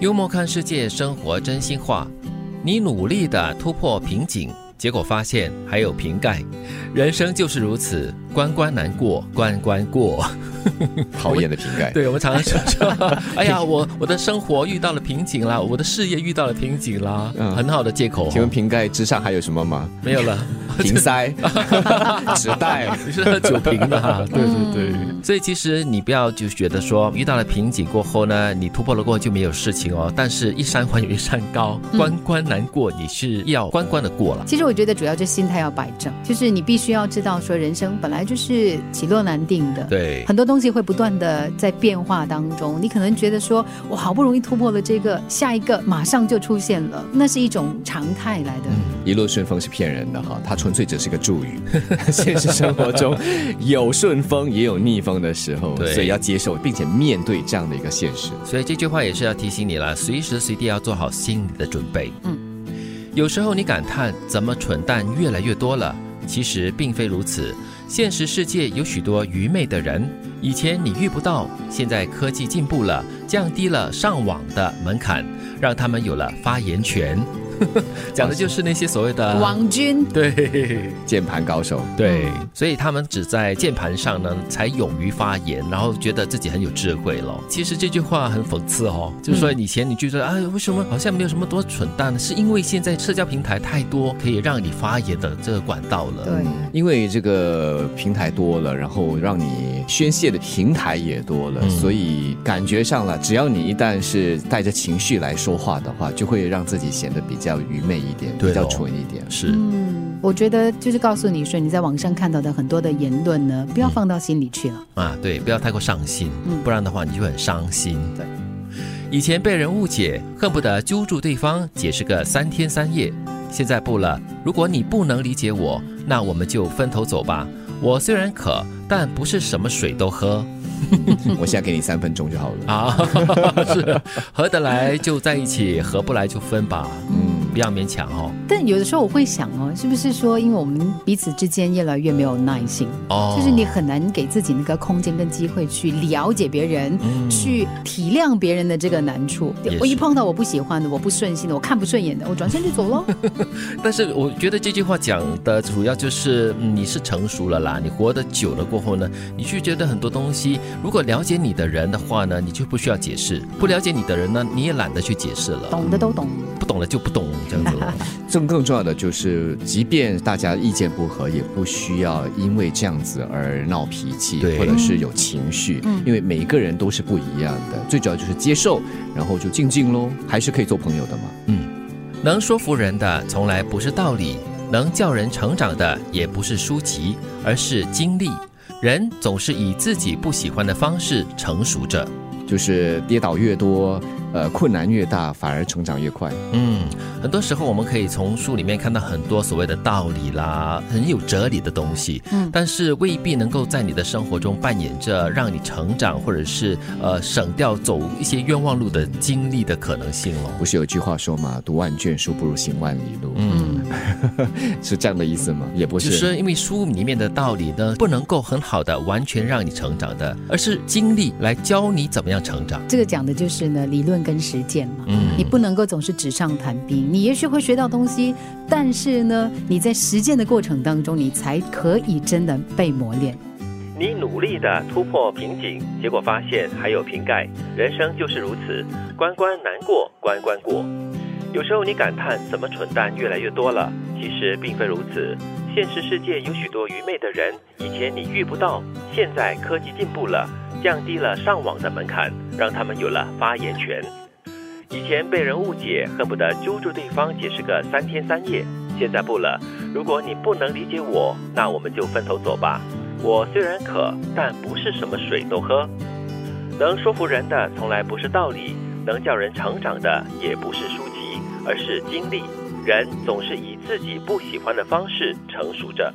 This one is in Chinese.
幽默看世界，生活真心话。你努力的突破瓶颈，结果发现还有瓶盖。人生就是如此，关关难过关关过。讨厌的瓶盖。对，我们常常说说，哎呀，我我的生活遇到了瓶颈啦，我的事业遇到了瓶颈啦，嗯很好的借口。请问瓶盖之上还有什么吗？没有了，瓶塞、纸袋。你是喝酒瓶的哈？对对对。所以其实你不要就觉得说遇到了瓶颈过后呢，你突破了过后就没有事情哦。但是一山还有一山高，关关难过，你是要关关的过了。其实我觉得主要就心态要摆正，就是你必须要知道说人生本来就是起落难定的。对，很多东西会不断的在变化当中，你可能觉得说，我好不容易突破了这个，下一个马上就出现了，那是一种常态来的。一路顺风是骗人的哈，它纯粹只是个助语。现实生活中有顺风也有逆风的时候，对所以要接受并且面对这样的一个现实。所以这句话也是要提醒你了，随时随地要做好心理的准备。嗯，有时候你感叹怎么蠢蛋越来越多了，其实并非如此。现实世界有许多愚昧的人，以前你遇不到，现在科技进步了，降低了上网的门槛，让他们有了发言权。讲的就是那些所谓的王军，对键盘高手，对，所以他们只在键盘上呢才勇于发言，然后觉得自己很有智慧了。其实这句话很讽刺哦，就是说以前你觉得哎，为什么好像没有什么多蠢蛋呢？是因为现在社交平台太多可以让你发言的这个管道了。对，因为这个平台多了，然后让你宣泄的平台也多了，嗯所以感觉上了，只要你一旦是带着情绪来说话的话，就会让自己显得比较愚昧一点，哦比较蠢一点。是，嗯，我觉得就是告诉你说，你在网上看到的很多的言论呢，不要放到心里去了。啊，对，不要太过上心，嗯不然的话你就很伤心。对，以前被人误解，恨不得揪住对方解释个三天三夜，现在不了。如果你不能理解我，那我们就分头走吧。我虽然渴，但不是什么水都喝 我现在给你三分钟就好了。啊，是合得来就在一起，合不来就分吧。嗯，不要勉强哦。但有的时候我会想哦，是不是说，因为我们彼此之间越来越没有耐心，哦，就是你很难给自己那个空间跟机会去了解别人，嗯去体谅别人的这个难处我一碰到我不喜欢的、我不顺心的、我看不顺眼的，我转身就走喽。但是我觉得这句话讲的主要就是、嗯你是成熟了啦，你活得久了过后呢，你去觉得很多东西，如果了解你的人的话呢，你就不需要解释；不了解你的人呢，你也懒得去解释了，懂的都懂。不懂了就不懂这样子了。更 更重要的就是，即便大家意见不合，也不需要因为这样子而闹脾气，或者是有情绪，嗯因为每一个人都是不一样的。最主要就是接受，然后就静静喽，还是可以做朋友的嘛。嗯能说服人的从来不是道理，能叫人成长的也不是书籍，而是经历。人总是以自己不喜欢的方式成熟着。就是跌倒越多，呃，困难越大，反而成长越快。嗯，很多时候我们可以从书里面看到很多所谓的道理啦，很有哲理的东西，嗯但是未必能够在你的生活中扮演着让你成长，或者是呃省掉走一些冤枉路的经历的可能性哦。不是有句话说嘛，读万卷书不如行万里路，嗯，是这样的意思吗？也不，就是是因为书里面的道理呢，不能够很好的完全让你成长的，而是经历来教你怎么样成长。这个讲的就是呢，理论跟实践嘛。嗯你不能够总是纸上谈兵，你也许会学到东西，但是呢，你在实践的过程当中，你才可以真的被磨练。你努力的突破瓶颈，结果发现还有瓶盖。人生就是如此，关关难过关关过。有时候你感叹怎么蠢蛋越来越多了，其实并非如此。现实世界有许多愚昧的人，以前你遇不到，现在科技进步了，降低了上网的门槛，让他们有了发言权。以前被人误解，恨不得揪住对方解释个三天三夜，现在不了。如果你不能理解我，那我们就分头走吧。我虽然渴，但不是什么水都喝。能说服人的从来不是道理，能叫人成长的也不是书，而是经历。人总是以自己不喜欢的方式成熟着。